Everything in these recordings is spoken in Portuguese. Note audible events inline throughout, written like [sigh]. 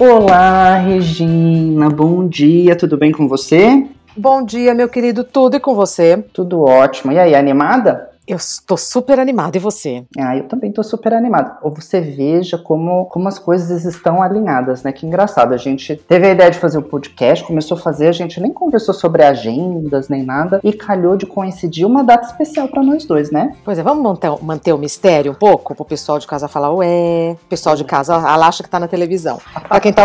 Olá, Regina, bom dia, tudo bem com você? Bom dia, meu querido, tudo e com você? Tudo ótimo. E aí, animada? Eu estou super animada, e você? Ah, eu também estou super animada. Ou você veja como, como as coisas estão alinhadas, né? Que engraçado. A gente teve a ideia de fazer o um podcast, começou a fazer, a gente nem conversou sobre agendas nem nada, e calhou de coincidir uma data especial para nós dois, né? Pois é, vamos manter, manter o mistério um pouco, pro pessoal de casa falar, ué, o pessoal de casa ela acha que tá na televisão. Para quem tá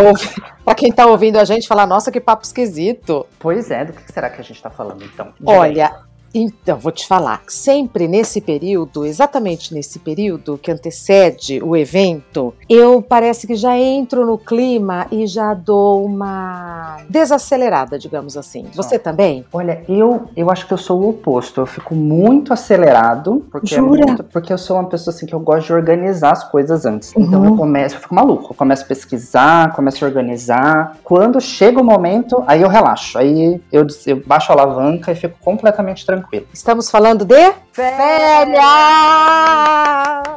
quem tá ouvindo a gente falar, nossa, que papo esquisito. Pois é, do que será que a gente tá falando então? Olha, então, vou te falar, sempre nesse período, exatamente nesse período que antecede o evento, eu parece que já entro no clima e já dou uma desacelerada, digamos assim. Você também? Olha, eu, eu acho que eu sou o oposto. Eu fico muito acelerado, porque, é Jura? É muito, porque eu sou uma pessoa assim que eu gosto de organizar as coisas antes. Então Uhum. eu começo, eu fico maluco. Eu começo a pesquisar, começo a organizar. Quando chega o momento, aí eu relaxo. Aí eu, eu baixo a alavanca e fico completamente tranquilo. Estamos falando de férias! o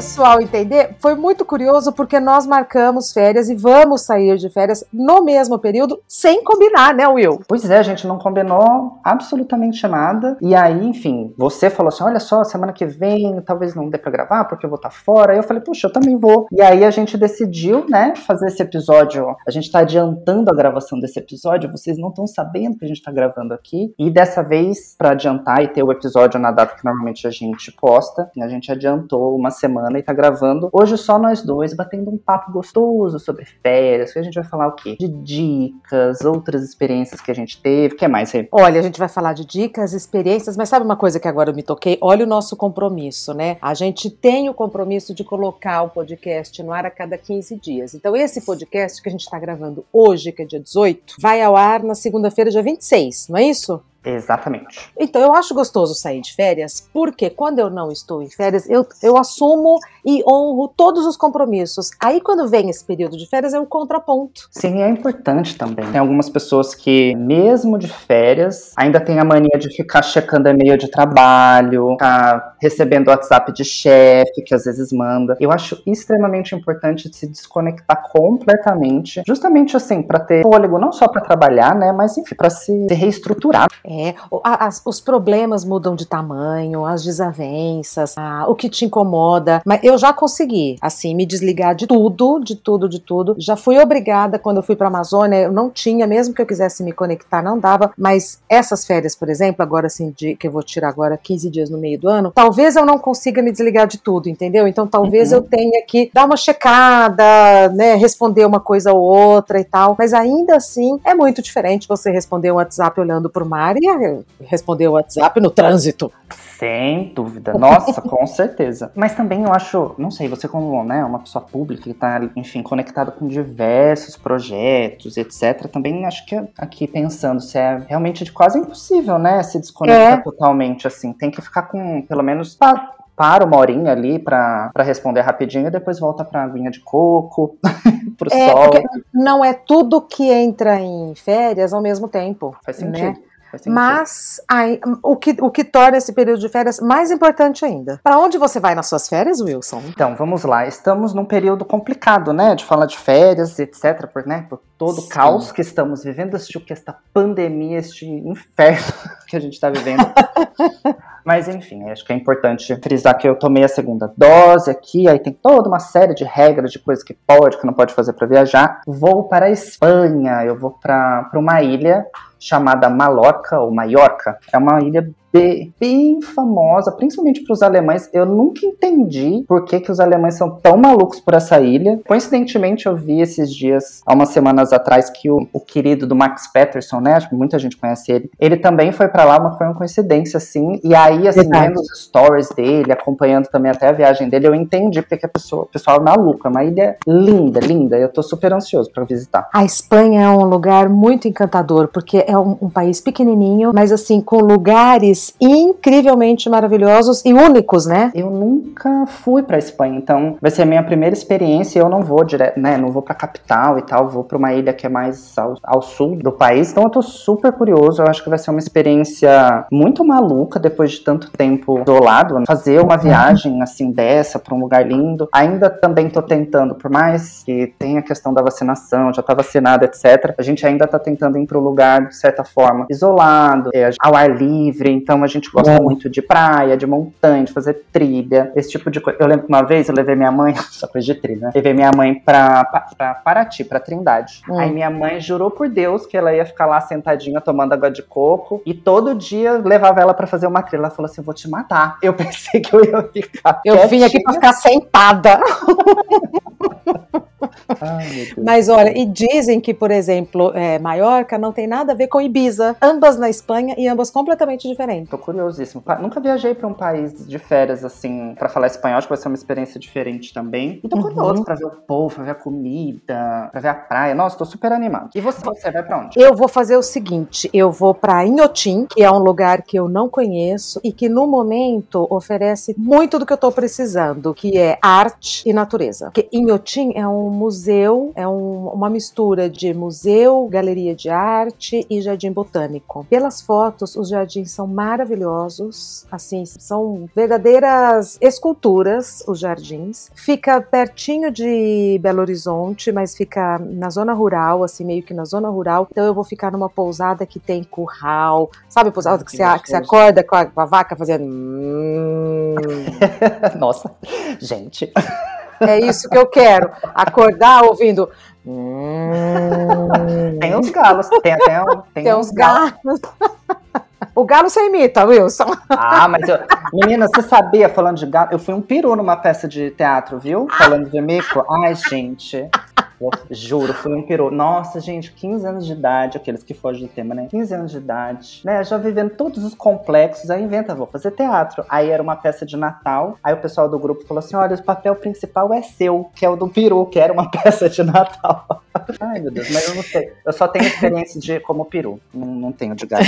pessoal entender, foi muito curioso porque nós marcamos férias e vamos sair de férias no mesmo período sem combinar, né, Will? Pois é, a gente não combinou absolutamente nada. E aí, enfim, você falou assim: olha só, semana que vem talvez não dê pra gravar porque eu vou estar fora. Aí eu falei, puxa, eu também vou. E aí a gente decidiu, né, fazer esse episódio. A gente tá adiantando a gravação desse episódio, vocês não estão sabendo que a gente tá gravando aqui. E dessa vez, pra adiantar e ter o episódio na data que normalmente a gente posta, a gente adiantou uma semana e tá gravando hoje só nós dois, batendo um papo gostoso sobre férias. Que a gente vai falar o quê? De dicas, outras experiências que a gente teve. O que mais, Rê? Olha, a gente vai falar de dicas, experiências, mas sabe uma coisa que agora eu me toquei? Olha o nosso compromisso, né? A gente tem o compromisso de colocar o podcast no ar a cada 15 dias. Então, esse podcast que a gente está gravando hoje, que é dia 18, vai ao ar na segunda-feira, dia 26, não é isso? Exatamente. Então, eu acho gostoso sair de férias, porque quando eu não estou em férias, eu, eu assumo e honro todos os compromissos. Aí, quando vem esse período de férias, é um contraponto. Sim, é importante também. Tem algumas pessoas que, mesmo de férias, ainda tem a mania de ficar checando e-mail de trabalho, ficar recebendo WhatsApp de chefe, que às vezes manda. Eu acho extremamente importante se desconectar completamente, justamente assim, para ter fôlego não só para trabalhar, né, mas enfim, para se, se reestruturar. É, o- a- as- os problemas mudam de tamanho, as desavenças, a- o que te incomoda. Mas eu já consegui, assim, me desligar de tudo, de tudo, de tudo. Já fui obrigada quando eu fui pra Amazônia, eu não tinha, mesmo que eu quisesse me conectar, não dava. Mas essas férias, por exemplo, agora assim, de, que eu vou tirar agora 15 dias no meio do ano, talvez eu não consiga me desligar de tudo, entendeu? Então talvez Uhum. eu tenha que dar uma checada, né, responder uma coisa ou outra e tal. Mas ainda assim, é muito diferente você responder um WhatsApp olhando pro mar eh, responder o WhatsApp no trânsito. Sem dúvida. Nossa, com certeza. Mas também eu acho, não sei, você como né, uma pessoa pública que tá, enfim, conectada com diversos projetos, etc. Também acho que aqui pensando se é realmente de quase impossível, né? Se desconectar É. totalmente, assim. Tem que ficar com, pelo menos, pa- para uma horinha ali pra, pra responder rapidinho e depois volta pra aguinha de coco, [laughs] pro É, sol. porque não é tudo que entra em férias ao mesmo tempo. Faz né? sentido. Faz sentido. Mas aí, o, que, o que torna esse período de férias mais importante ainda. Pra onde você vai nas suas férias, Wilson? Então, vamos lá. Estamos num período complicado, né? De falar de férias, etc. Por, né, por todo o caos que estamos vivendo, este, que esta pandemia, este inferno [laughs] que a gente está vivendo. [laughs] Mas, enfim, acho que é importante frisar que eu tomei a segunda dose aqui, aí tem toda uma série de regras de coisas que pode, que não pode fazer para viajar. Vou para a Espanha, eu vou para uma ilha chamada Mallorca ou Maiorca. É uma ilha bem, famosa, principalmente para os alemães. Eu nunca entendi por que, que os alemães são tão malucos por essa ilha. Coincidentemente, eu vi esses dias, há umas semanas atrás, que o, o querido do Max Peterson, né? Acho que muita gente conhece ele. Ele também foi para lá, mas foi uma coincidência, assim. E aí, assim, vendo os stories dele, acompanhando também até a viagem dele, eu entendi porque que a pessoa, o pessoal é maluco. É uma ilha linda, linda. Eu tô super ansioso para visitar. A Espanha é um lugar muito encantador, porque é um, um país pequenininho, mas assim, com lugares lugares incrivelmente maravilhosos e únicos, né? Eu nunca fui para Espanha, então vai ser a minha primeira experiência. Eu não vou direto, né? Não vou para capital e tal, vou para uma ilha que é mais ao, ao, sul do país. Então eu tô super curioso. Eu acho que vai ser uma experiência muito maluca depois de tanto tempo isolado, né? fazer uma viagem assim dessa para um lugar lindo. Ainda também tô tentando, por mais que tenha a questão da vacinação, já tá vacinado, etc. A gente ainda tá tentando ir para um lugar de certa forma isolado, é, ao ar livre. Então a gente gosta é. muito de praia, de montanha, de fazer trilha, esse tipo de coisa. Eu lembro que uma vez eu levei minha mãe, [laughs] só coisa de trilha, né? Levei minha mãe pra, pra, pra Paraty, pra Trindade. Hum. Aí minha mãe jurou por Deus que ela ia ficar lá sentadinha tomando água de coco e todo dia levava ela para fazer uma trilha. Ela falou assim: vou te matar. [laughs] Eu pensei que eu ia ficar. Eu quietinha. vim aqui pra ficar sentada. [laughs] Ai, Mas olha, e dizem que, por exemplo, é, Maiorca não tem nada a ver com Ibiza. Ambas na Espanha e ambas completamente diferentes. Tô curiosíssimo. Nunca viajei para um país de férias assim, para falar espanhol, acho que vai ser uma experiência diferente também. E tô uhum. curioso pra ver o povo, pra ver a comida, pra ver a praia. Nossa, tô super animado. E você, você vai pra onde? Eu vou fazer o seguinte: eu vou pra Inhotim, que é um lugar que eu não conheço e que no momento oferece muito do que eu tô precisando, que é arte e natureza. Porque Inhotim é um museu, é um, uma mistura de museu, galeria de arte e jardim botânico. Pelas fotos, os jardins são maravilhosos, assim, são verdadeiras esculturas, os jardins. Fica pertinho de Belo Horizonte, mas fica na zona rural, assim, meio que na zona rural. Então eu vou ficar numa pousada que tem curral, sabe, pousada que, que, você, que você acorda com a, com a vaca fazendo. [laughs] [laughs] Nossa, gente. É isso que eu quero. Acordar ouvindo. Tem uns galos, tem até um, tem, tem uns galos. galos. O galo você imita, Wilson. Ah, mas eu. Menina, você sabia, falando de galo, eu fui um peru numa peça de teatro, viu? Falando de mico. Ai, gente. Juro, fui um peru. Nossa, gente, 15 anos de idade, aqueles que fogem do tema, né? 15 anos de idade, né? Já vivendo todos os complexos, aí inventa, vou fazer teatro. Aí era uma peça de Natal, aí o pessoal do grupo falou assim: olha, o papel principal é seu, que é o do peru, que era uma [laughs] peça de Natal. Ai, meu Deus, mas eu não sei. Eu só tenho experiência de como peru, não, não tenho de gato.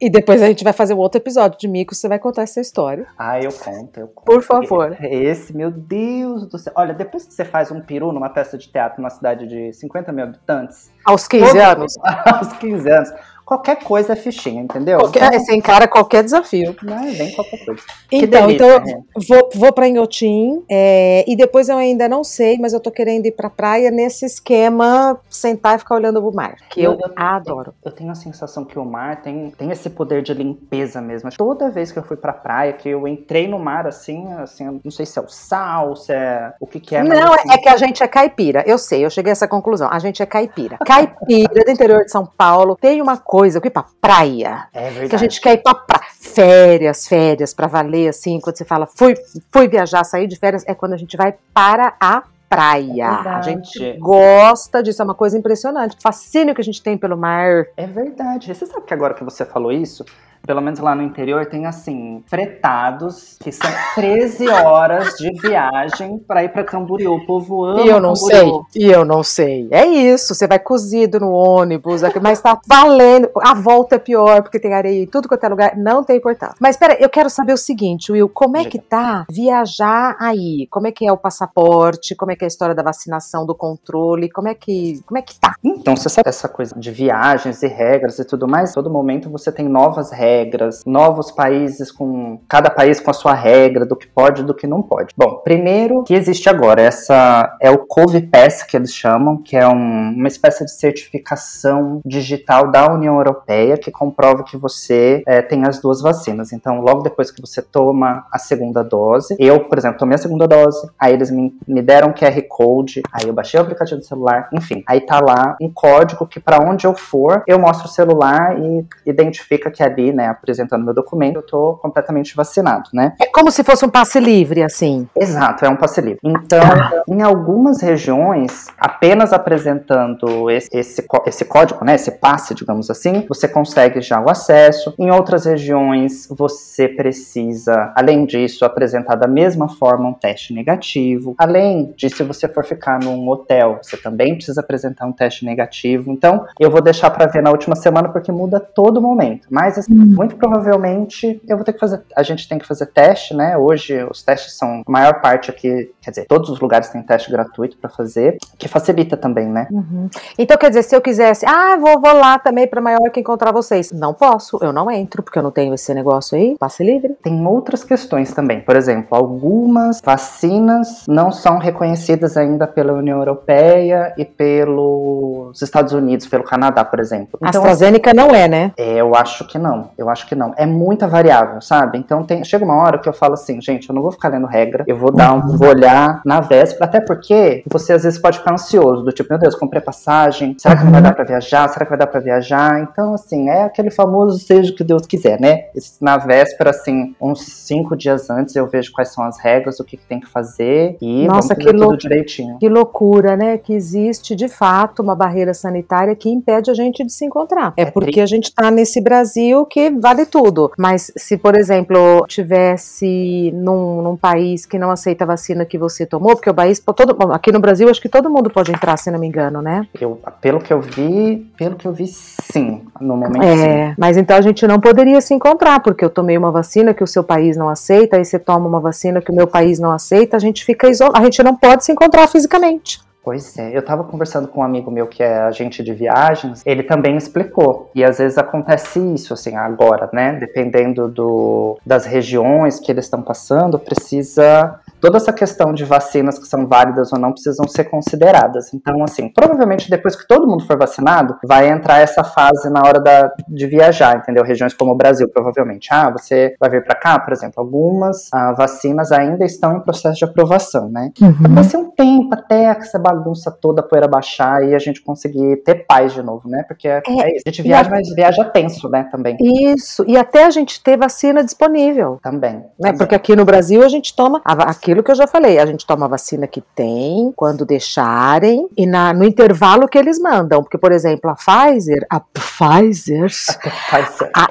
e depois a gente vai fazer um outro episódio de mico, você vai contar essa história. Ah, eu conto, eu conto. Por favor. Esse, meu Deus do céu. Olha, depois que você faz um peru, numa peça de teatro numa cidade de 50 mil habitantes. Aos 15 todo... anos? [laughs] aos 15 anos qualquer coisa é fichinha, entendeu? Qualquer, então, você encara qualquer desafio. Não, é bem qualquer coisa. Então, delícia, então né? vou, vou para Inhotim é, e depois eu ainda não sei, mas eu tô querendo ir pra praia nesse esquema sentar e ficar olhando o mar, que eu, eu, eu adoro. Eu tenho a sensação que o mar tem, tem esse poder de limpeza mesmo. Toda vez que eu fui pra praia, que eu entrei no mar assim, assim, não sei se é o sal, se é o que que é. Não, assim... é que a gente é caipira. Eu sei, eu cheguei a essa conclusão. A gente é caipira. [laughs] Caipira do interior de São Paulo tem uma coisa, eu ir pra praia. É verdade. Que a gente quer ir pra praia. Férias, férias, pra valer, assim, quando você fala, fui, fui viajar, sair de férias, é quando a gente vai para a praia. É a gente gosta disso, é uma coisa impressionante. O fascínio que a gente tem pelo mar. É verdade. Você sabe que agora que você falou isso, pelo menos lá no interior, tem assim, fretados, que são 13 horas de viagem para ir para Camboriú. O povo ama. E eu não Camboriú. sei. E eu não sei. É isso. Você vai cozido no ônibus, mas tá valendo. A volta é pior, porque tem areia em tudo quanto é lugar. Não tem importância. Mas espera, eu quero saber o seguinte, Will, como é que tá viajar aí? Como é que é o passaporte? Como é que é a história da vacinação, do controle? Como é que, como é que tá? Então, você sabe essa coisa de viagens e regras e tudo mais? Todo momento você tem novas regras regras, novos países com cada país com a sua regra do que pode e do que não pode. Bom, primeiro que existe agora, essa é o COVID Pass que eles chamam, que é um, uma espécie de certificação digital da União Europeia que comprova que você é, tem as duas vacinas. Então, logo depois que você toma a segunda dose, eu, por exemplo, tomei a segunda dose, aí eles me, me deram QR Code, aí eu baixei o aplicativo do celular, enfim, aí tá lá um código que para onde eu for, eu mostro o celular e identifica que ali, né, né, apresentando meu documento, eu tô completamente vacinado, né? É como se fosse um passe livre, assim. Exato, é um passe livre. Então, em algumas regiões, apenas apresentando esse, esse, esse código, né, esse passe, digamos assim, você consegue já o acesso. Em outras regiões, você precisa, além disso, apresentar da mesma forma um teste negativo. Além de, se você for ficar num hotel, você também precisa apresentar um teste negativo. Então, eu vou deixar para ver na última semana porque muda todo momento. Mas assim, muito provavelmente eu vou ter que fazer. A gente tem que fazer teste, né? Hoje os testes são a maior parte aqui, quer dizer, todos os lugares têm teste gratuito para fazer, que facilita também, né? Uhum. Então, quer dizer, se eu quisesse, ah, vou, vou lá também para maior que encontrar vocês. Não posso, eu não entro, porque eu não tenho esse negócio aí, passe livre. Tem outras questões também. Por exemplo, algumas vacinas não são reconhecidas ainda pela União Europeia e pelos Estados Unidos, pelo Canadá, por exemplo. Então, AstraZeneca não é, né? É, eu acho que não. Eu acho que não. É muita variável, sabe? Então tem, chega uma hora que eu falo assim, gente, eu não vou ficar lendo regra, eu vou dar um, uhum. vou olhar na véspera, até porque você às vezes pode ficar ansioso, do tipo, meu Deus, comprei passagem, será que não vai uhum. dar para viajar? Será que vai dar para viajar? Então, assim, é aquele famoso seja o que Deus quiser, né? Na véspera, assim, uns cinco dias antes eu vejo quais são as regras, o que, que tem que fazer e Nossa, que tudo direitinho. Que loucura, né? Que existe de fato uma barreira sanitária que impede a gente de se encontrar. É, é porque a gente tá nesse Brasil que vale tudo. Mas se, por exemplo, tivesse num, num país que não aceita a vacina que você tomou, porque o país, todo, aqui no Brasil, acho que todo mundo pode entrar, se não me engano, né? Eu, pelo que eu vi, pelo que eu vi, sim. No momento, é, sim. mas então a gente não poderia se encontrar, porque eu tomei uma vacina que o seu país não aceita, aí você toma uma vacina que o meu país não aceita, a gente fica isolado, a gente não pode se encontrar fisicamente. Pois é, eu estava conversando com um amigo meu que é agente de viagens, ele também explicou. E às vezes acontece isso, assim, agora, né? Dependendo do, das regiões que eles estão passando, precisa toda essa questão de vacinas que são válidas ou não precisam ser consideradas. Então, assim, provavelmente depois que todo mundo for vacinado, vai entrar essa fase na hora da, de viajar, entendeu? Regiões como o Brasil, provavelmente. Ah, você vai vir para cá, por exemplo. Algumas ah, vacinas ainda estão em processo de aprovação, né? Uhum. Então, vai ser um tempo até essa bagunça toda a poeira baixar e a gente conseguir ter paz de novo, né? Porque é, é, é isso. A gente viaja, a... mas viaja tenso, né? Também. Isso. E até a gente ter vacina disponível. Também. Né? Também. Porque aqui no Brasil a gente toma aqui aquilo que eu já falei, a gente toma a vacina que tem, quando deixarem, e na, no intervalo que eles mandam. Porque, por exemplo, a Pfizer, a Pfizer, a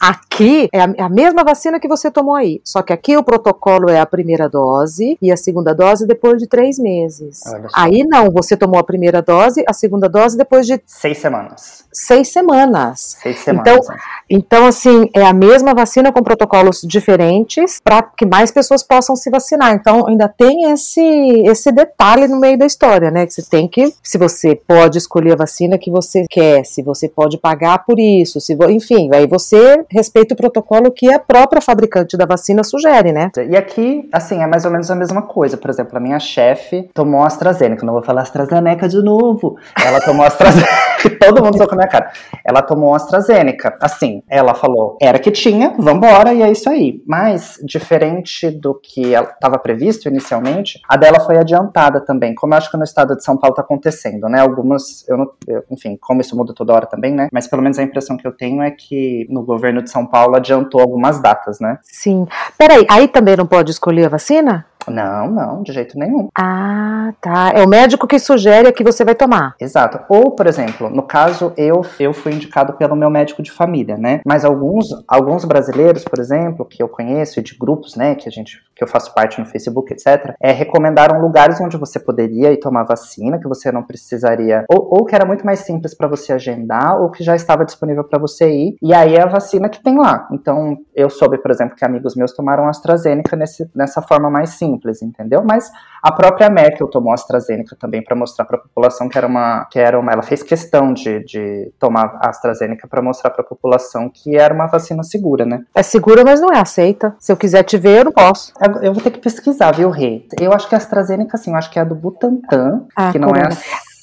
aqui é a, é a, mesma vacina que você tomou aí. Só que aqui o protocolo é a primeira dose e a segunda dose depois de três meses. Aí não, você tomou a primeira dose, a segunda dose depois de seis semanas. Seis semanas. Seis semanas. Então, então assim, é a mesma vacina com protocolos diferentes para que mais pessoas possam se vacinar. Então, ainda tem esse, esse detalhe no meio da história, né? Que você tem que, se você pode escolher a vacina que você quer, se você pode pagar por isso, se enfim, aí você respeita o protocolo que a própria fabricante da vacina sugere, né? E aqui, assim, é mais ou menos a mesma coisa. Por exemplo, a minha chefe tomou AstraZeneca, não vou falar AstraZeneca de novo. Ela tomou AstraZeneca, [laughs] todo mundo com a minha cara. Ela tomou AstraZeneca. Assim, ela falou, era que tinha, vambora, e é isso aí. Mas, diferente do que estava previsto inicialmente, a dela foi adiantada também, como eu acho que no estado de São Paulo está acontecendo, né? Algumas, eu não, eu, enfim, como isso muda toda hora também, né? Mas pelo menos a impressão que eu tenho é que no governo de São Paulo adiantou algumas datas, né? Sim. Peraí, aí também não pode escolher a vacina? Não, não, de jeito nenhum. Ah, tá. É o médico que sugere a que você vai tomar. Exato. Ou, por exemplo, no caso, eu, eu fui indicado pelo meu médico de família, né? Mas alguns, alguns brasileiros, por exemplo, que eu conheço e de grupos, né, que a gente que eu faço parte no Facebook, etc., é, recomendaram lugares onde você poderia ir tomar vacina, que você não precisaria, ou, ou que era muito mais simples para você agendar, ou que já estava disponível para você ir, e aí é a vacina que tem lá. Então, eu soube, por exemplo, que amigos meus tomaram AstraZeneca nesse, nessa forma mais simples entendeu? Mas a própria Merkel tomou AstraZeneca também para mostrar para a população que era uma, que era uma, ela fez questão de, de tomar AstraZeneca para mostrar para a população que era uma vacina segura, né? É segura, mas não é aceita. Se eu quiser te ver, eu não posso. Eu, vou ter que pesquisar, viu, Rei? Eu acho que a AstraZeneca, sim, eu acho que é a do Butantan, ah, que não é a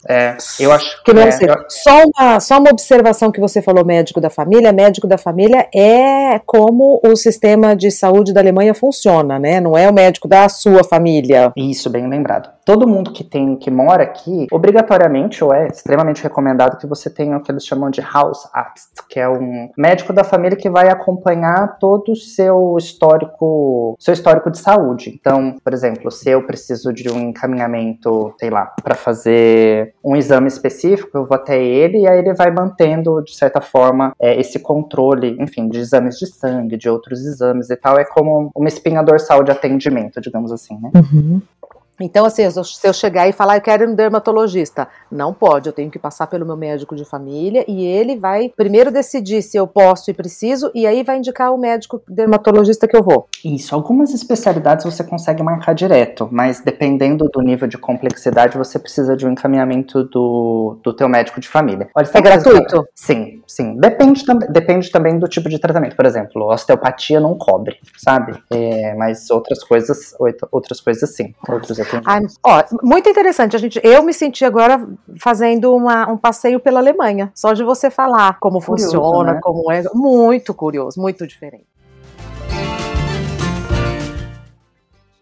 é, eu acho que não é, eu... só, uma, só uma observação que você falou, médico da família. Médico da família é como o sistema de saúde da Alemanha funciona, né? Não é o médico da sua família. Isso, bem lembrado todo mundo que tem que mora aqui, obrigatoriamente ou é extremamente recomendado que você tenha o que eles chamam de house que é um médico da família que vai acompanhar todo o seu histórico, seu histórico de saúde. Então, por exemplo, se eu preciso de um encaminhamento, sei lá, para fazer um exame específico, eu vou até ele e aí ele vai mantendo de certa forma é, esse controle, enfim, de exames de sangue, de outros exames e tal. É como uma espinha dorsal de atendimento, digamos assim, né? Uhum. Então, assim, se eu chegar e falar, eu quero ir no dermatologista, não pode, eu tenho que passar pelo meu médico de família e ele vai primeiro decidir se eu posso e preciso, e aí vai indicar o médico dermatologista que eu vou. Isso, algumas especialidades você consegue marcar direto, mas dependendo do nível de complexidade, você precisa de um encaminhamento do, do teu médico de família. Olha, é gratuito? Sim, sim. Depende, depende também do tipo de tratamento. Por exemplo, osteopatia não cobre, sabe? É, mas outras coisas, outras coisas sim. Outros Ai, ó, muito interessante. A gente, eu me senti agora fazendo uma, um passeio pela Alemanha, só de você falar como curioso, funciona, né? como é. Muito curioso, muito diferente.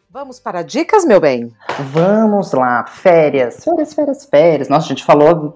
Vamos para dicas, meu bem? Vamos lá, férias, férias, férias, férias. Nossa, a gente falou.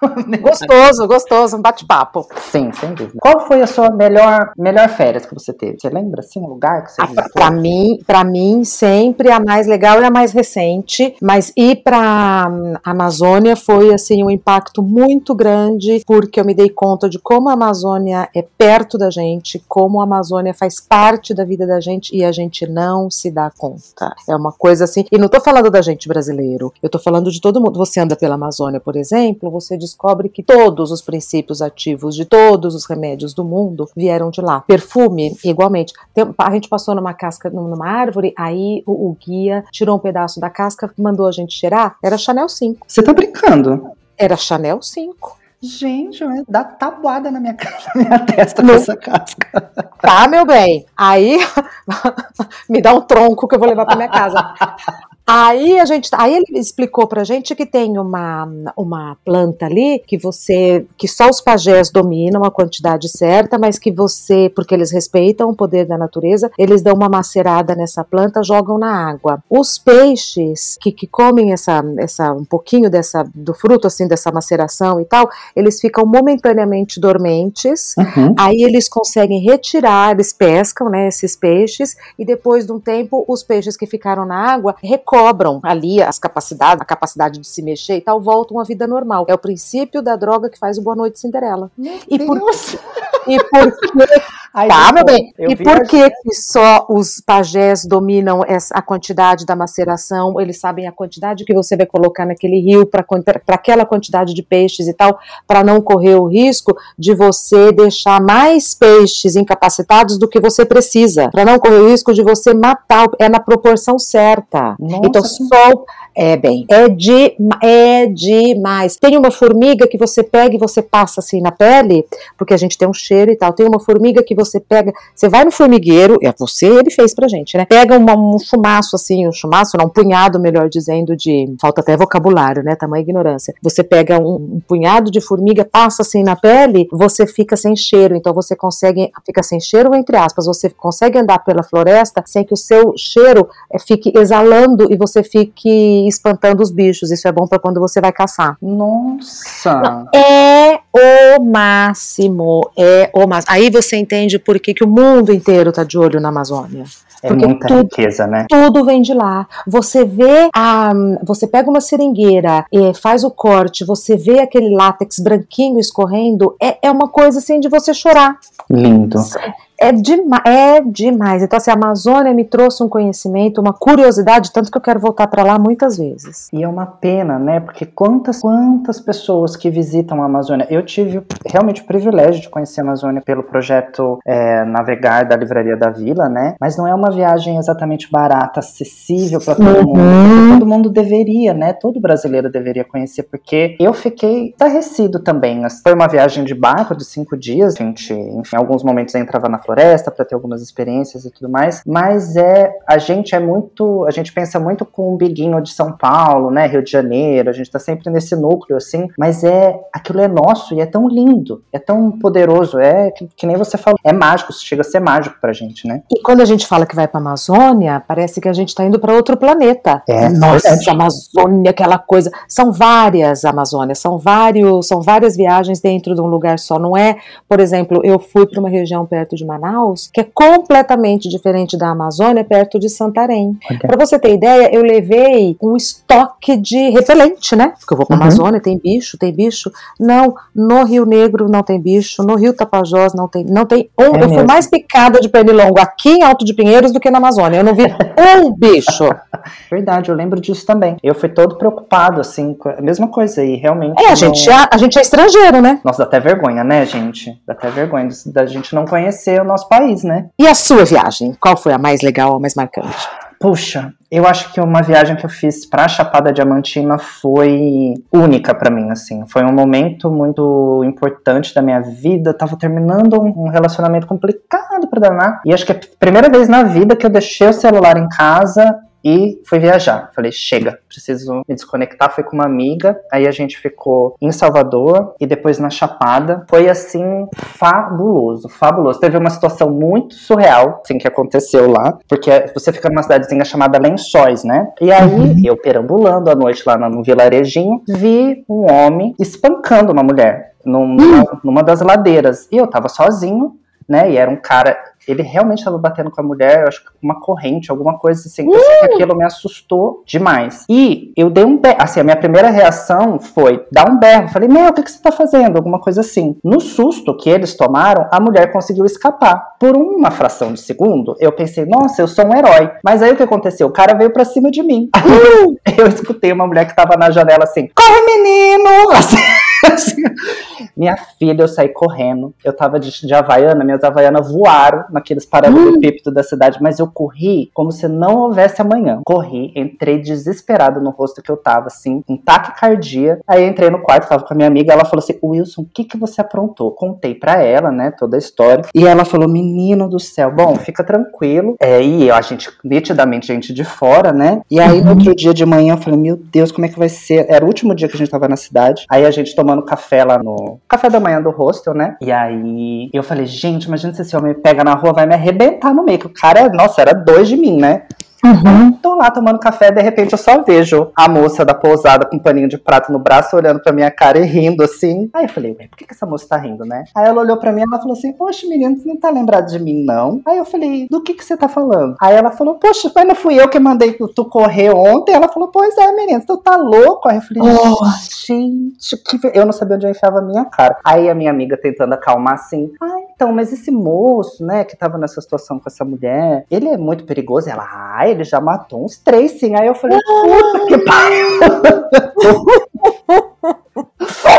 [laughs] gostoso, gostoso, um bate-papo. Sim, sem dúvida. Qual foi a sua melhor, melhor férias que você teve? Você lembra, assim, um lugar que você ah, Para mim, para mim, sempre a mais legal e a mais recente, mas ir para hum, Amazônia foi, assim, um impacto muito grande, porque eu me dei conta de como a Amazônia é perto da gente, como a Amazônia faz parte da vida da gente e a gente não se dá conta. É uma coisa assim. E não tô falando da gente brasileiro, eu tô falando de todo mundo. Você anda pela Amazônia, por exemplo, você descobre que todos os princípios ativos de todos os remédios do mundo vieram de lá. Perfume, igualmente. Tem, a gente passou numa casca, numa árvore, aí o, o guia tirou um pedaço da casca, mandou a gente cheirar. Era Chanel 5. Você tá brincando? Era Chanel 5. Gente, dá tabuada na minha, na minha [laughs] testa com essa casca. Tá, meu bem. Aí [laughs] me dá um tronco que eu vou levar para minha casa. [laughs] Aí a gente, aí ele explicou pra gente que tem uma, uma planta ali que você, que só os pajés dominam a quantidade certa, mas que você, porque eles respeitam o poder da natureza, eles dão uma macerada nessa planta, jogam na água. Os peixes que, que comem essa, essa um pouquinho dessa do fruto assim dessa maceração e tal, eles ficam momentaneamente dormentes. Uhum. Aí eles conseguem retirar, eles pescam, né, esses peixes e depois de um tempo os peixes que ficaram na água recolhem cobram ali as capacidades, a capacidade de se mexer e tal, voltam à vida normal. É o princípio da droga que faz o Boa Noite Cinderela. Meu e por, e por que Aí tá, meu bem. E por que, que só os pajés dominam essa, a quantidade da maceração? Eles sabem a quantidade que você vai colocar naquele rio para aquela quantidade de peixes e tal, para não correr o risco de você deixar mais peixes incapacitados do que você precisa, para não correr o risco de você matar. É na proporção certa. Nossa, então, só é bem, é, de, é demais. Tem uma formiga que você pega e você passa assim na pele, porque a gente tem um cheiro e tal. Tem uma formiga que você pega, você vai no formigueiro, é você, ele fez pra gente, né? Pega uma, um chumaço assim, um chumaço, não, um punhado, melhor dizendo, de. Falta até vocabulário, né? Tamanha ignorância. Você pega um, um punhado de formiga, passa assim na pele, você fica sem cheiro. Então você consegue, fica sem cheiro, entre aspas, você consegue andar pela floresta sem que o seu cheiro é, fique exalando e você fique espantando os bichos. Isso é bom para quando você vai caçar. Nossa! Não, é o máximo, é o máximo. Aí você entende por que, que o mundo inteiro tá de olho na Amazônia. É Porque muita tudo, riqueza, né? Tudo vem de lá. Você vê a. Você pega uma seringueira, e faz o corte, você vê aquele látex branquinho escorrendo, é, é uma coisa assim de você chorar. Lindo. É, dema é demais. Então, assim, a Amazônia me trouxe um conhecimento, uma curiosidade, tanto que eu quero voltar para lá muitas vezes. E é uma pena, né? Porque quantas, quantas pessoas que visitam a Amazônia. Eu tive realmente o privilégio de conhecer a Amazônia pelo projeto é, Navegar da Livraria da Vila, né? Mas não é uma viagem exatamente barata, acessível para todo uhum. mundo. Todo mundo deveria, né? Todo brasileiro deveria conhecer, porque eu fiquei estarrecido também. Foi uma viagem de barco de cinco dias, a gente, enfim, em alguns momentos entrava na floresta para ter algumas experiências e tudo mais, mas é a gente é muito, a gente pensa muito com o biguinho de São Paulo, né, Rio de Janeiro, a gente tá sempre nesse núcleo assim, mas é aquilo é nosso e é tão lindo, é tão poderoso, é que, que nem você falou, é mágico, chega a ser mágico pra gente, né? E quando a gente fala que vai pra Amazônia, parece que a gente tá indo para outro planeta. É, nossa, é. Amazônia, aquela coisa, são várias Amazônias, são vários, são várias viagens dentro de um lugar só, não é, por exemplo, eu fui para uma região perto de Manaus, que é completamente diferente da Amazônia, perto de Santarém. Okay. Para você ter ideia, eu levei um estoque de repelente, né? Porque eu vou para uhum. Amazônia, tem bicho, tem bicho. Não, no Rio Negro não tem bicho, no Rio Tapajós não tem, não tem. Um, é eu mesmo. fui mais picada de pernilongo aqui em Alto de Pinheiros do que na Amazônia. Eu não vi [laughs] um bicho. Verdade, eu lembro disso também. Eu fui todo preocupado, assim, com a mesma coisa e realmente. É, a não- gente, a, a gente é estrangeiro, né? Nossa, dá até vergonha, né, gente? Dá até vergonha da gente não conhecer nosso país, né? E a sua viagem? Qual foi a mais legal, a mais marcante? Puxa, eu acho que uma viagem que eu fiz pra Chapada Diamantina foi única pra mim, assim. Foi um momento muito importante da minha vida. Eu tava terminando um relacionamento complicado pra danar. E acho que é a primeira vez na vida que eu deixei o celular em casa e fui viajar. Falei, chega, preciso me desconectar. Fui com uma amiga, aí a gente ficou em Salvador e depois na Chapada. Foi assim, fabuloso, fabuloso. Teve uma situação muito surreal, assim, que aconteceu lá, porque você fica numa cidadezinha chamada Lençóis, né? E aí, eu perambulando à noite lá no vilarejinho, vi um homem espancando uma mulher num- numa, numa das ladeiras. E eu tava sozinho, né? E era um cara. Ele realmente estava batendo com a mulher, eu acho que com uma corrente, alguma coisa assim. Eu sei que aquilo me assustou demais. E eu dei um berro. Assim, a minha primeira reação foi dar um berro. Falei, meu, o que, que você tá fazendo? Alguma coisa assim. No susto que eles tomaram, a mulher conseguiu escapar. Por uma fração de segundo, eu pensei, nossa, eu sou um herói. Mas aí o que aconteceu? O cara veio pra cima de mim. [laughs] eu escutei uma mulher que tava na janela assim: corre, menino! [laughs] Assim, assim. Minha filha, eu saí correndo. Eu tava de, de Havaiana, minhas Havaianas voaram naqueles paralelepípedos da cidade, mas eu corri como se não houvesse amanhã. Corri, entrei desesperado no rosto que eu tava, assim, em taquicardia. Aí entrei no quarto, tava com a minha amiga, ela falou assim: Wilson, o que que você aprontou? Contei pra ela, né, toda a história. E ela falou: menino do céu, bom, fica tranquilo. É, e a gente, nitidamente, gente de fora, né? E aí no outro dia de manhã eu falei: meu Deus, como é que vai ser? Era o último dia que a gente tava na cidade. Aí a gente tomando café lá no café da manhã do hostel, né? E aí eu falei: gente, imagina se esse homem me pega na rua, vai me arrebentar no meio. Que o cara, nossa, era dois de mim, né? Tô lá tomando café, de repente eu só vejo a moça da pousada com um paninho de prato no braço, olhando pra minha cara e rindo assim. Aí eu falei, ué, por que, que essa moça tá rindo, né? Aí ela olhou pra mim e ela falou assim, poxa, menino, você não tá lembrado de mim, não? Aí eu falei, do que que você tá falando? Aí ela falou, poxa, mas não fui eu que mandei tu, correr ontem? Ela falou, pois é, menino, tu tá louco? Aí eu falei, gente, que... eu não sabia onde eu enfiava a minha cara. Aí a minha amiga tentando acalmar assim, ah, então, mas esse moço, né, que tava nessa situação com essa mulher, ele é muito perigoso? Ela, ah, ele já matou uns três, sim. Aí eu falei, puta que pariu.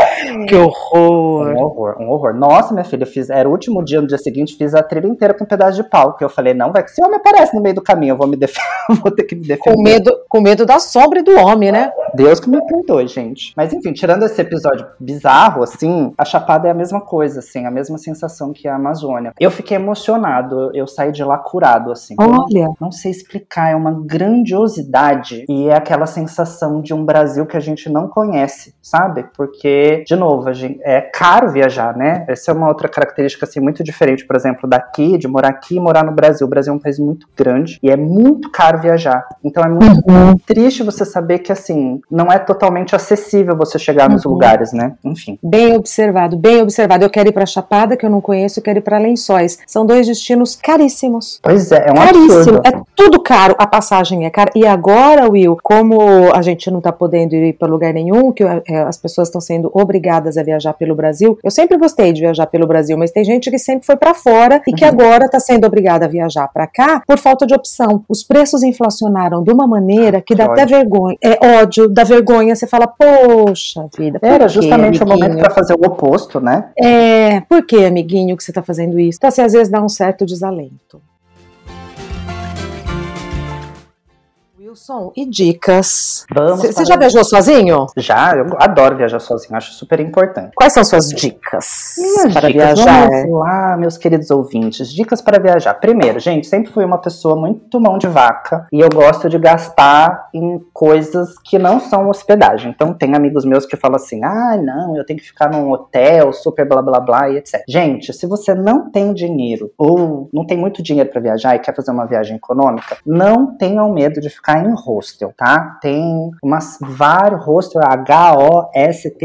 [laughs] [laughs] Que horror! Um horror, um horror. Nossa, minha filha, eu fiz, era o último dia, no dia seguinte, fiz a trilha inteira com um pedaço de pau. Que eu falei, não, vai que esse homem aparece no meio do caminho, eu vou me defender, [laughs] vou ter que me defender. Com medo, com medo da sombra e do homem, né? Deus que me perdoe, gente. Mas enfim, tirando esse episódio bizarro, assim, a Chapada é a mesma coisa, assim, a mesma sensação que a Amazônia. Eu fiquei emocionado, eu saí de lá curado, assim. Olha. Não sei explicar, é uma grandiosidade e é aquela sensação de um Brasil que a gente não conhece, sabe? Porque, de novo, a gente, é caro viajar, né? Essa é uma outra característica, assim, muito diferente, por exemplo, daqui, de morar aqui e morar no Brasil. O Brasil é um país muito grande e é muito caro viajar. Então é muito triste você saber que, assim, não é totalmente acessível você chegar nos Uhum. lugares, né? Enfim. Bem observado, bem observado. Eu quero ir pra Chapada, que eu não conheço, eu quero ir pra Lençóis. São dois destinos caríssimos. Pois é, é um Caríssimo, absurdo. é tudo caro, a passagem é cara. E agora, Will, como a gente não tá podendo ir para lugar nenhum, que é, as pessoas estão sendo obrigadas a viajar pelo Brasil, eu sempre gostei de viajar pelo Brasil, mas tem gente que sempre foi para fora e que Uhum. agora tá sendo obrigada a viajar para cá por falta de opção. Os preços inflacionaram de uma maneira que dá Que até vergonha. É ódio, dá vergonha. Você fala, poxa vida. por Era quê, justamente o momento amiguinho? para fazer o oposto, né? É, por que, amiguinho, que você tá fazendo isso? Então, assim, às vezes dá um certo desalento. Wilson, e dicas? Vamos. Você já viajou sozinho? Já, eu adoro viajar sozinho, acho super importante. Quais são suas dicas Minhas para dicas, viajar? vamos lá, meus queridos ouvintes. Dicas para viajar. Primeiro, gente, sempre fui uma pessoa muito mão de vaca e eu gosto de gastar em coisas que não são hospedagem. Então, tem amigos meus que falam assim: ah, não, eu tenho que ficar num hotel super blá blá blá e etc. Gente, se você não tem dinheiro ou não tem muito dinheiro para viajar e quer fazer uma viagem econômica, não tenham medo de ficar em hostel, tá? Tem umas vários hostel, H-O-S-T-E-L.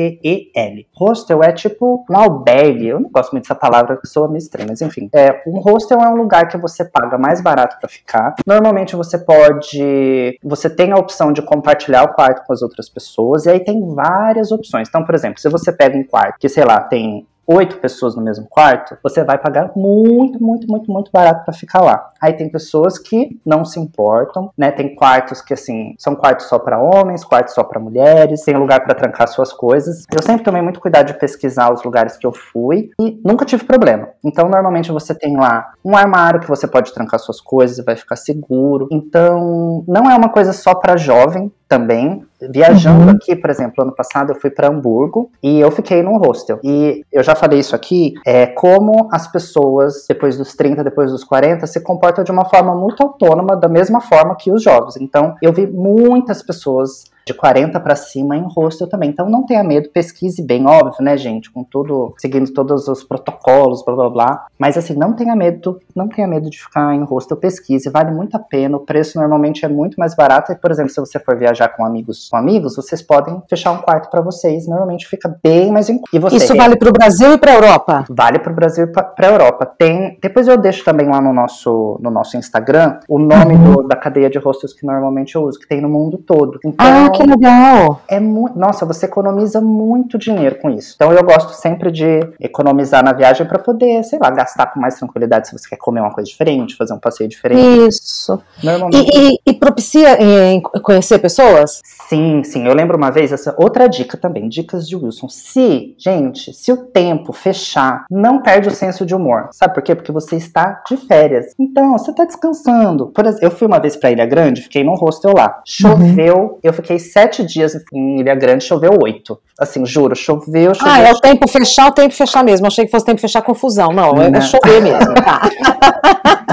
Hostel é tipo um albergue. Eu não gosto muito dessa palavra, que soa meio estranha, mas enfim. É, um hostel é um lugar que você paga mais barato para ficar. Normalmente você pode. Você tem a opção de compartilhar o quarto com as outras pessoas, e aí tem várias opções. Então, por exemplo, se você pega um quarto que, sei lá, tem oito pessoas no mesmo quarto, você vai pagar muito, muito, muito, muito barato para ficar lá. Aí tem pessoas que não se importam, né? Tem quartos que assim, são quartos só para homens, quartos só para mulheres, tem lugar para trancar suas coisas. Eu sempre tomei muito cuidado de pesquisar os lugares que eu fui e nunca tive problema. Então, normalmente você tem lá um armário que você pode trancar suas coisas e vai ficar seguro. Então, não é uma coisa só para jovem, também. Viajando uhum. aqui, por exemplo, ano passado eu fui para Hamburgo e eu fiquei num hostel. E eu já falei isso aqui, é como as pessoas, depois dos 30, depois dos 40, se comportam de uma forma muito autônoma, da mesma forma que os jovens. Então, eu vi muitas pessoas de 40 para cima em hostel também. Então não tenha medo, pesquise bem, óbvio, né, gente, com tudo, seguindo todos os protocolos, blá blá blá. Mas assim, não tenha medo, não tenha medo de ficar em hostel, pesquise, vale muito a pena. O preço normalmente é muito mais barato. E, por exemplo, se você for viajar com amigos, com amigos, vocês podem fechar um quarto para vocês. Normalmente fica bem mais em e você, Isso vale para o Brasil e para a Europa? Vale para o Brasil e para a Europa. Tem, depois eu deixo também lá no nosso no nosso Instagram o nome uhum. do, da cadeia de hostels que normalmente eu uso, que tem no mundo todo. Então, ah, que legal! É muito, nossa, você economiza muito dinheiro com isso. Então eu gosto sempre de economizar na viagem para poder, sei lá, gastar com mais tranquilidade se você quer comer uma coisa diferente, fazer um passeio diferente. Isso. Normalmente. E, e, e propicia em conhecer pessoas? Sim, sim. Eu lembro uma vez essa outra dica também, dicas de Wilson. Se, gente, se o tempo fechar, não perde o senso de humor. Sabe por quê? Porque você está de férias. Então, você está descansando. Por exemplo, eu fui uma vez para Ilha Grande, fiquei num hostel lá. Choveu, uhum. eu fiquei sete dias em Ilha Grande, choveu oito. Assim, juro, choveu, choveu. Ah, é o tempo fechar, o tempo fechar mesmo. Achei que fosse tempo fechar confusão. Não, é não. é chover mesmo. Tá. [laughs]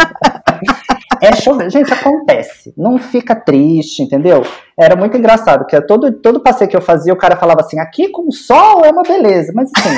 É chover. Gente, acontece. Não fica triste, entendeu? Era muito engraçado, que todo, todo passeio que eu fazia, o cara falava assim, aqui com sol é uma beleza. Mas assim,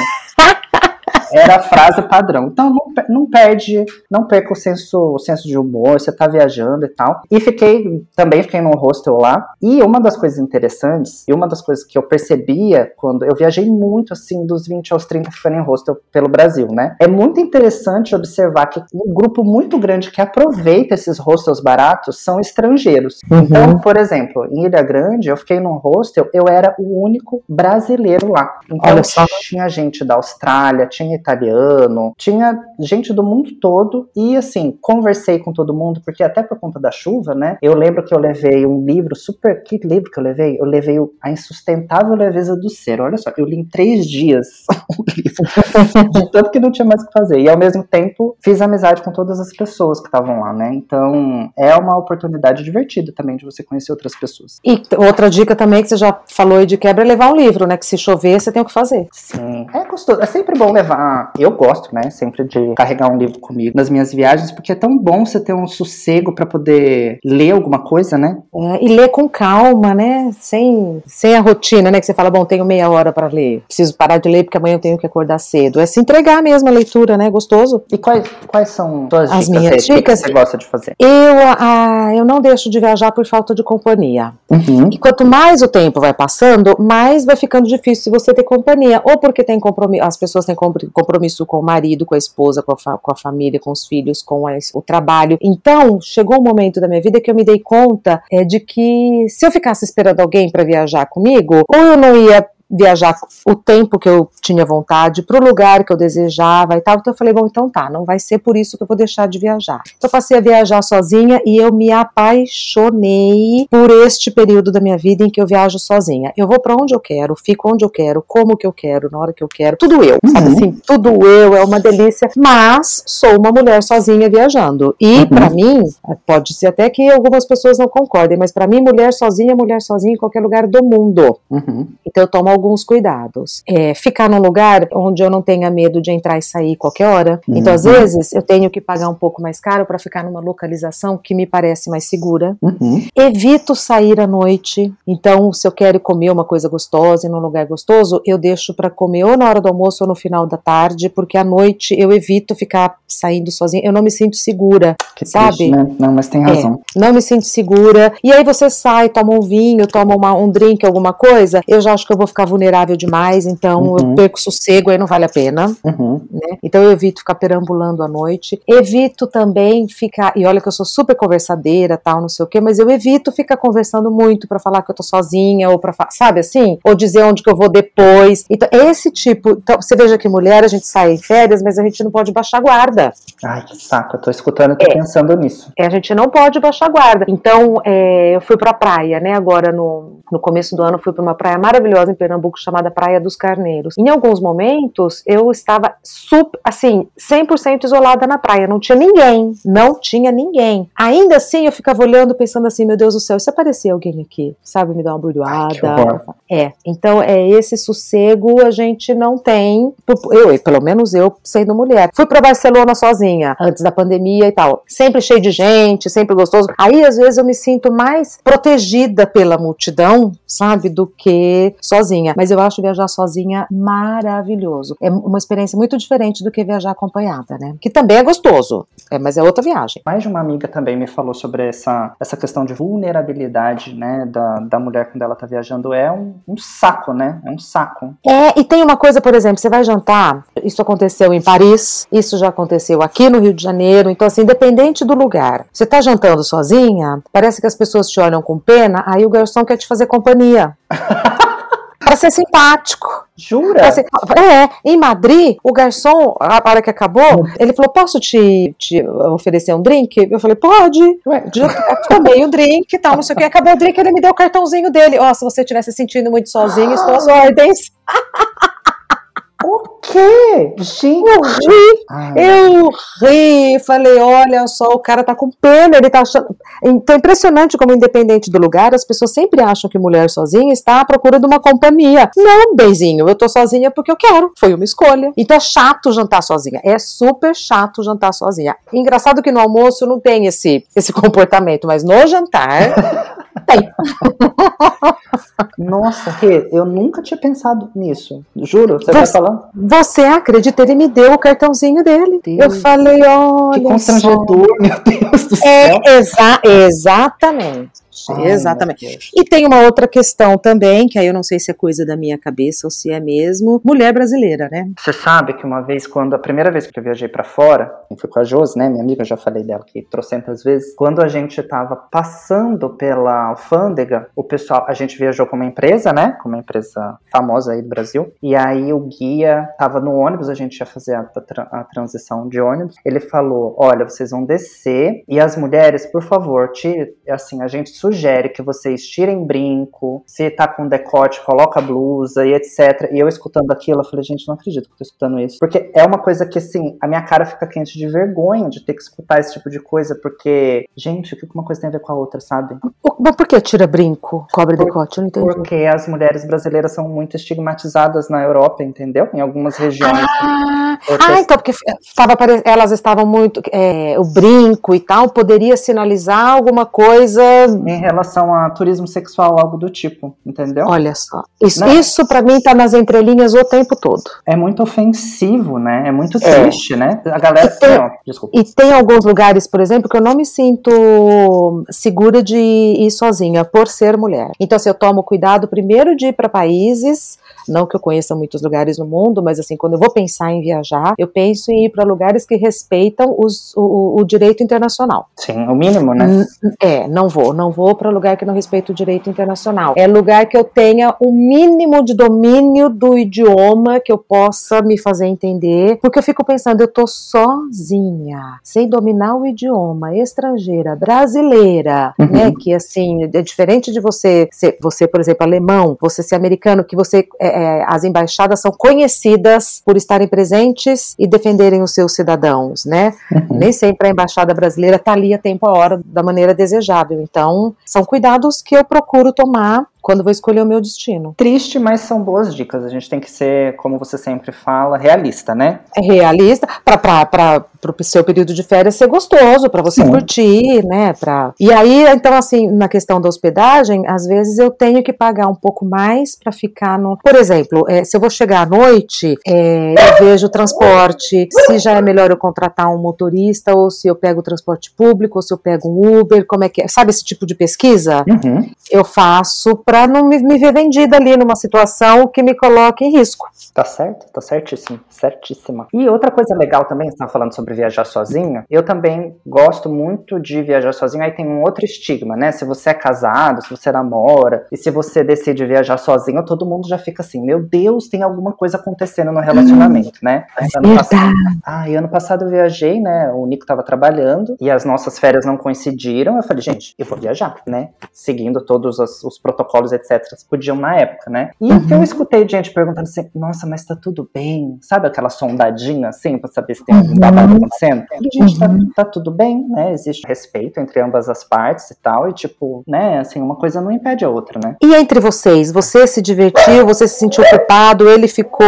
era a frase padrão. Então não, não perde, não perca o senso, o senso de humor, você tá viajando e tal. E fiquei, também fiquei num hostel lá. E uma das coisas interessantes, e uma das coisas que eu percebia quando eu viajei muito assim, dos 20 aos 30 ficando em hostel pelo Brasil, né? É muito interessante observar que um grupo muito grande que aproveita esses hostels baratos são estrangeiros. Uhum. Então, por exemplo, em Ilha Grande, eu fiquei num hostel, eu era o único brasileiro lá. Então, Olha só. tinha gente da Austrália, tinha italiano, tinha gente do mundo todo e assim, conversei com todo mundo, porque até por conta da chuva, né? Eu lembro que eu levei um livro super. Que livro que eu levei? Eu levei A Insustentável Leveza do Ser. Olha só, eu li em três dias [laughs] o livro, de tanto que não tinha mais o que fazer. E ao mesmo tempo, fiz amizade com todas as pessoas que estavam lá, né? Então, é uma oportunidade divertida também de você conhecer outras pessoas. E outra dica também que você já falou de quebra é levar um livro, né? Que se chover, você tem o que fazer. Sim, é gostoso. É sempre bom levar eu gosto, né, sempre de carregar um livro comigo nas minhas viagens, porque é tão bom você ter um sossego para poder ler alguma coisa, né? É, e ler com calma, né? Sem, sem a rotina, né? Que você fala, bom, tenho meia hora para ler, preciso parar de ler porque amanhã eu tenho que acordar cedo. É se entregar mesmo a leitura, né? Gostoso. E quais, quais são suas As dicas? minhas dicas? Que você gosta de fazer? Eu, ah, eu não deixo de viajar por falta de companhia. Uhum. E quanto mais o tempo vai passando, mais vai ficando difícil você ter companhia. Ou porque tem compromisso, as pessoas têm compromisso com o marido, com a esposa, com a, com a família, com os filhos, com o trabalho. Então, chegou um momento da minha vida que eu me dei conta é, de que se eu ficasse esperando alguém para viajar comigo, ou eu não ia viajar o tempo que eu tinha vontade, para o lugar que eu desejava e tal. Então eu falei, bom, então tá, não vai ser por isso que eu vou deixar de viajar. Então eu passei a viajar sozinha e eu me apaixonei por este período da minha vida em que eu viajo sozinha. Eu vou para onde eu quero, fico onde eu quero, como que eu quero, na hora que eu quero, tudo eu, uhum. sabe assim, tudo eu, é uma delícia, mas sou uma mulher sozinha viajando. E uhum. para mim, pode ser até que algumas pessoas não concordem, mas para mim, mulher sozinha é mulher sozinha em qualquer lugar do mundo. Uhum. Então eu tomo alguns cuidados. É, ficar num lugar onde eu não tenha medo de entrar e sair qualquer hora. Uhum. Então, às vezes, eu tenho que pagar um pouco mais caro para ficar numa localização que me parece mais segura. Uhum. Evito sair à noite. Então, se eu quero comer uma coisa gostosa em um lugar gostoso, eu deixo para comer ou na hora do almoço ou no final da tarde, porque à noite eu evito ficar saindo sozinha. Eu não me sinto segura, que sabe? Triste, né? Não, mas tem é, razão. É, não me sinto segura. E aí você sai, toma um vinho, toma uma, um drink, alguma coisa, eu já acho que eu vou ficar ficar vulnerável demais, então Uhum. eu perco sossego, aí não vale a pena. Uhum. né? Então eu evito ficar perambulando à noite. Evito também ficar, e olha que eu sou super conversadeira, tal, não sei o quê, mas eu evito ficar conversando muito pra falar que eu tô sozinha ou para, sabe assim, ou dizer onde que eu vou depois. Então esse tipo, então você veja que mulher a gente sai em férias, mas a gente não pode baixar guarda. Ai, que saco. Eu tô escutando e tô É. pensando nisso. É, a gente não pode baixar guarda. Então, é, eu fui pra praia, né? Agora, no, no começo do ano, fui pra uma praia maravilhosa em Pernambuco, chamada Praia dos Carneiros. Em alguns momentos, eu estava, super, assim, 100% isolada na praia. Não tinha ninguém. Não tinha ninguém. Ainda assim, eu ficava olhando, pensando assim, meu Deus do céu, se aparecer alguém aqui, sabe, me dar uma bordoada. É, então, é esse sossego a gente não tem. Eu, pelo menos eu, sendo mulher. Fui pra Barcelona sozinha, antes da pandemia e tal. Sempre cheio de gente, sempre gostoso. Aí, às vezes, eu me sinto mais protegida pela multidão, sabe, do que sozinha. Mas eu acho viajar sozinha maravilhoso. É uma experiência muito diferente do que viajar acompanhada, né? Que também é gostoso, é, mas é outra viagem. Mais de uma amiga também me falou sobre essa, essa questão de vulnerabilidade, né, da, da mulher quando ela tá viajando. É um, um saco, né? É um saco. É, e tem uma coisa, por exemplo, você vai jantar, isso aconteceu em Paris, isso já aconteceu aqui no Rio de Janeiro, então assim, independente do lugar, você tá jantando sozinha, parece que as pessoas te olham com pena, aí o garçom quer te fazer companhia. [laughs] Pra ser simpático. Jura? Ser- É, em Madrid, o garçom, a hora que acabou, ele falou: Posso te, te oferecer um drink? Eu falei: Pode. Ué, tomei o drink e tal, não sei o que. Acabou o drink, ele me deu o cartãozinho dele. Ó, se você estiver se sentindo muito sozinho, estou às ordens. [laughs] o quê? Gente. Eu ri, eu ri, falei, olha só, o cara tá com pena, ele tá achando. Então, impressionante como, independente do lugar, as pessoas sempre acham que mulher sozinha está à procura de uma companhia. Não, benzinho, eu tô sozinha porque eu quero. Foi uma escolha. Então é chato jantar sozinha. É super chato jantar sozinha. Engraçado que no almoço não tem esse, esse comportamento, mas no jantar. [laughs] Tem. [laughs] Nossa, Rê, eu nunca tinha pensado nisso. Juro, você Você- vai falando? Você acredita? Ele me deu o cartãozinho dele. Deus. Eu falei, olha. Que só. constrangedor, [laughs] meu Deus do céu. É, exa exatamente. Ai, exatamente. E tem uma outra questão também, que aí eu não sei se é coisa da minha cabeça ou se é mesmo, mulher brasileira, né? Você sabe que uma vez, quando a primeira vez que eu viajei pra fora, fui com a Josi, né, minha amiga, eu já falei dela aqui trocentas vezes, quando a gente tava passando pela alfândega, o pessoal, a gente viajou com uma empresa, né, com uma empresa famosa aí do Brasil, e aí o guia tava no ônibus, a gente ia fazer a, a transição de ônibus, ele falou, olha, vocês vão descer, e as mulheres, por favor, tire, assim, a gente sugere que vocês tirem brinco, se tá com decote, coloca blusa e etc. E eu escutando aquilo, eu falei, gente, não acredito que eu tô escutando isso. Porque é uma coisa que, assim, a minha cara fica quente de vergonha de ter que escutar esse tipo de coisa, porque, gente, o que uma coisa tem a ver com a outra, sabe? Mas por que tira brinco, cobre decote? Eu não entendi. Porque as mulheres brasileiras são muito estigmatizadas na Europa, entendeu? Em algumas regiões. Ah, Outras- ah, então, porque tava, elas estavam muito. é, o brinco e tal poderia sinalizar alguma coisa. Em relação a turismo sexual, algo do tipo, entendeu? Olha só. Isso, Não. isso para mim tá nas entrelinhas o tempo todo. É muito ofensivo, né? É muito É. triste, né? A galera. E tem- Não, desculpa. E tem alguns lugares, por exemplo, que eu não me sinto segura de ir sozinha por ser mulher. Então, assim, eu tomo cuidado primeiro de ir para países, não que eu conheça muitos lugares no mundo, mas assim, quando eu vou pensar em viajar, eu penso em ir para lugares que respeitam os- o, o direito internacional. Sim, o mínimo, né? N- É, não vou, não vou para lugar que não respeita o direito internacional. É lugar que eu tenha o mínimo de domínio do idioma que eu possa me fazer entender, porque eu fico pensando, eu tô sozinha, sem dominar o idioma, estrangeira, brasileira, Uhum. né? Que assim, é diferente de você ser, você, por exemplo, alemão, você ser americano, que você, é, é, as embaixadas são conhecidas por estarem presentes e defenderem os seus cidadãos, né? Uhum. Nem sempre a embaixada brasileira está ali a tempo a hora da maneira desejável. Então, são cuidados que eu procuro tomar quando vou escolher o meu destino. Triste, mas são boas dicas. A gente tem que ser, como você sempre fala, realista, né? É realista para o seu período de férias ser gostoso, para você Sim. curtir, né? Pra... E aí, então, assim, na questão da hospedagem, às vezes eu tenho que pagar um pouco mais para ficar no. Por exemplo, é, se eu vou chegar à noite, é, eu vejo o transporte, se já é melhor eu contratar um motorista, ou se eu pego o transporte público, ou se eu pego um Uber, como é que é? Sabe esse tipo de pesquisa? Uhum. eu faço para não me, me ver vendida ali numa situação que me coloque em risco. Tá certo, tá certíssimo, certíssima. E outra coisa legal também, você estava falando sobre viajar sozinha, eu também gosto muito de viajar sozinha, aí tem um outro estigma, né? Se você é casado, se você namora, e se você decide viajar sozinho, todo mundo já fica assim, meu Deus, tem alguma coisa acontecendo no relacionamento, né? Ano passado, ah, e ano passado eu viajei, né? O Nico tava trabalhando e as nossas férias não coincidiram. Eu falei, gente, eu vou viajar, né? Seguindo todos os, os protocolos, etc. Podiam na época, né? E uhum. eu escutei gente perguntando assim, nossa, mas tá tudo bem? Sabe aquela sondadinha assim, pra saber se tem algum babado uhum. acontecendo? E, gente, tá, uhum. tá, tudo bem, né? Existe respeito entre ambas as partes e tal. E tipo, né? Assim, uma coisa não impede a outra, né? E entre vocês, você se divertiu, você se sentiu ocupado, ele ficou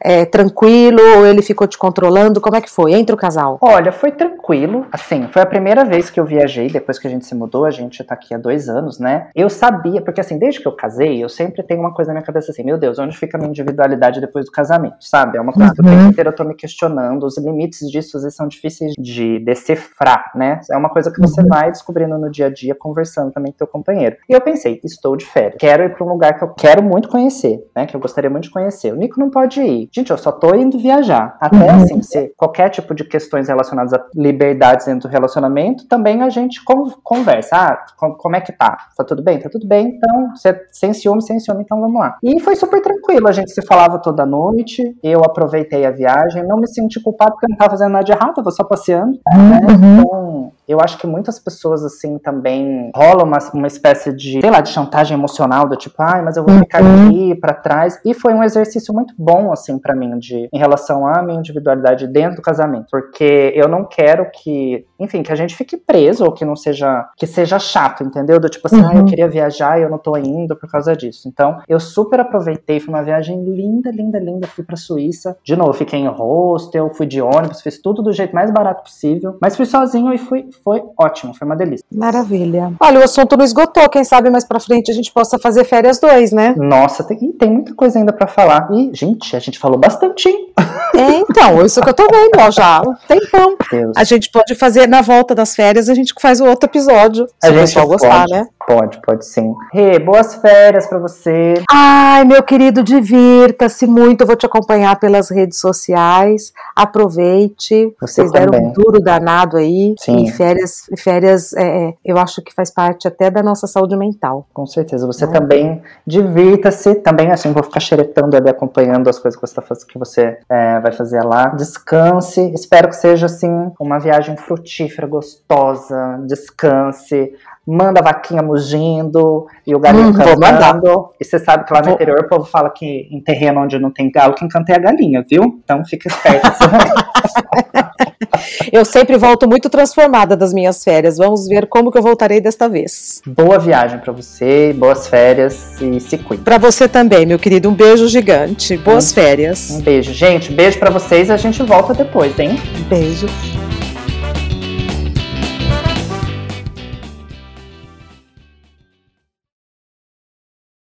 é, tranquilo, ou ele ficou te controlando? Como é que foi entre o casal? Olha, foi tranquilo. Assim, foi a primeira vez que eu viajei depois que a gente se mudou. A gente tá aqui há dois anos, né? Eu sabia, porque assim, desde que eu casei, eu sempre tenho uma coisa na minha cabeça assim: meu Deus, onde fica a minha individualidade depois do casamento, sabe? É uma coisa uhum. que o tempo inteiro eu tô me questionando. Os limites disso às vezes são difíceis de decifrar, né? É uma coisa que você uhum. vai descobrindo no dia a dia, conversando também com teu companheiro. E eu pensei, estou de férias. Quero ir para um lugar que eu quero muito conhecer, né? Que eu gostaria muito de conhecer. O Nico não pode ir. Gente, eu só tô indo viajar. Até uhum. assim, se qualquer tipo de questões relacionadas a liberdades dentro do relacionamento, também a gente conversa. Ah, como é que tá? Tá tudo bem? Tá tudo bem, então, sem ciúme, sem ciúme, então vamos lá. E foi super tranquilo, a gente se falava toda noite, eu aproveitei a viagem, não me senti culpado porque eu não tava fazendo nada de errado, tava só passeando, né? Uhum. Então, eu acho que muitas pessoas, assim, também rola uma, uma espécie de, sei lá, de chantagem emocional, do tipo, ai, mas eu vou ficar uhum. aqui pra trás. E foi um exercício muito bom, assim, para mim, de, em relação à minha individualidade dentro do casamento. Porque eu não quero que, enfim, que a gente fique preso ou que não seja, que seja chato, entendeu? Do tipo assim, uhum. ah, eu queria viajar e eu não tô indo por causa disso. Então, eu super aproveitei, foi uma viagem linda, linda, linda. Fui pra Suíça. De novo, fiquei em hostel, fui de ônibus, fiz tudo do jeito mais barato possível. Mas fui sozinho e fui, foi ótimo, foi uma delícia. Maravilha. Olha, o assunto não esgotou, quem sabe mais pra frente a gente possa fazer férias dois, né? Nossa, tem, tem muita coisa ainda para falar. E, gente, a gente falou bastante, hein? [laughs] É, então, isso que eu tô vendo, ó, já. Tempão. Deus. A gente pode fazer, na volta das férias, a gente faz o outro episódio. Se a o pessoal gostar, né? Pode, pode sim. Rê, boas férias para você. Ai, meu querido, divirta-se muito. Eu vou te acompanhar pelas redes sociais. Aproveite. Você Vocês também. deram um duro danado aí. Sim. E férias, férias é, é, eu acho que faz parte até da nossa saúde mental. Com certeza. Você é. também divirta-se. Também, assim, vou ficar xeretando ali, acompanhando as coisas que você, tá fazendo, que você é, vai fazer lá. Descanse. Espero que seja, assim, uma viagem frutífera, gostosa. Descanse manda a vaquinha mugindo e o galinho hum, cantando. E você sabe que lá no vou. interior o povo fala que em terreno onde não tem galo, quem canta é a galinha, viu? Então fica esperto. [laughs] eu sempre volto muito transformada das minhas férias. Vamos ver como que eu voltarei desta vez. Boa viagem para você, boas férias e se cuide. Para você também, meu querido. Um beijo gigante. Boas um, férias. Um beijo. Gente, beijo para vocês. A gente volta depois, hein? Beijo.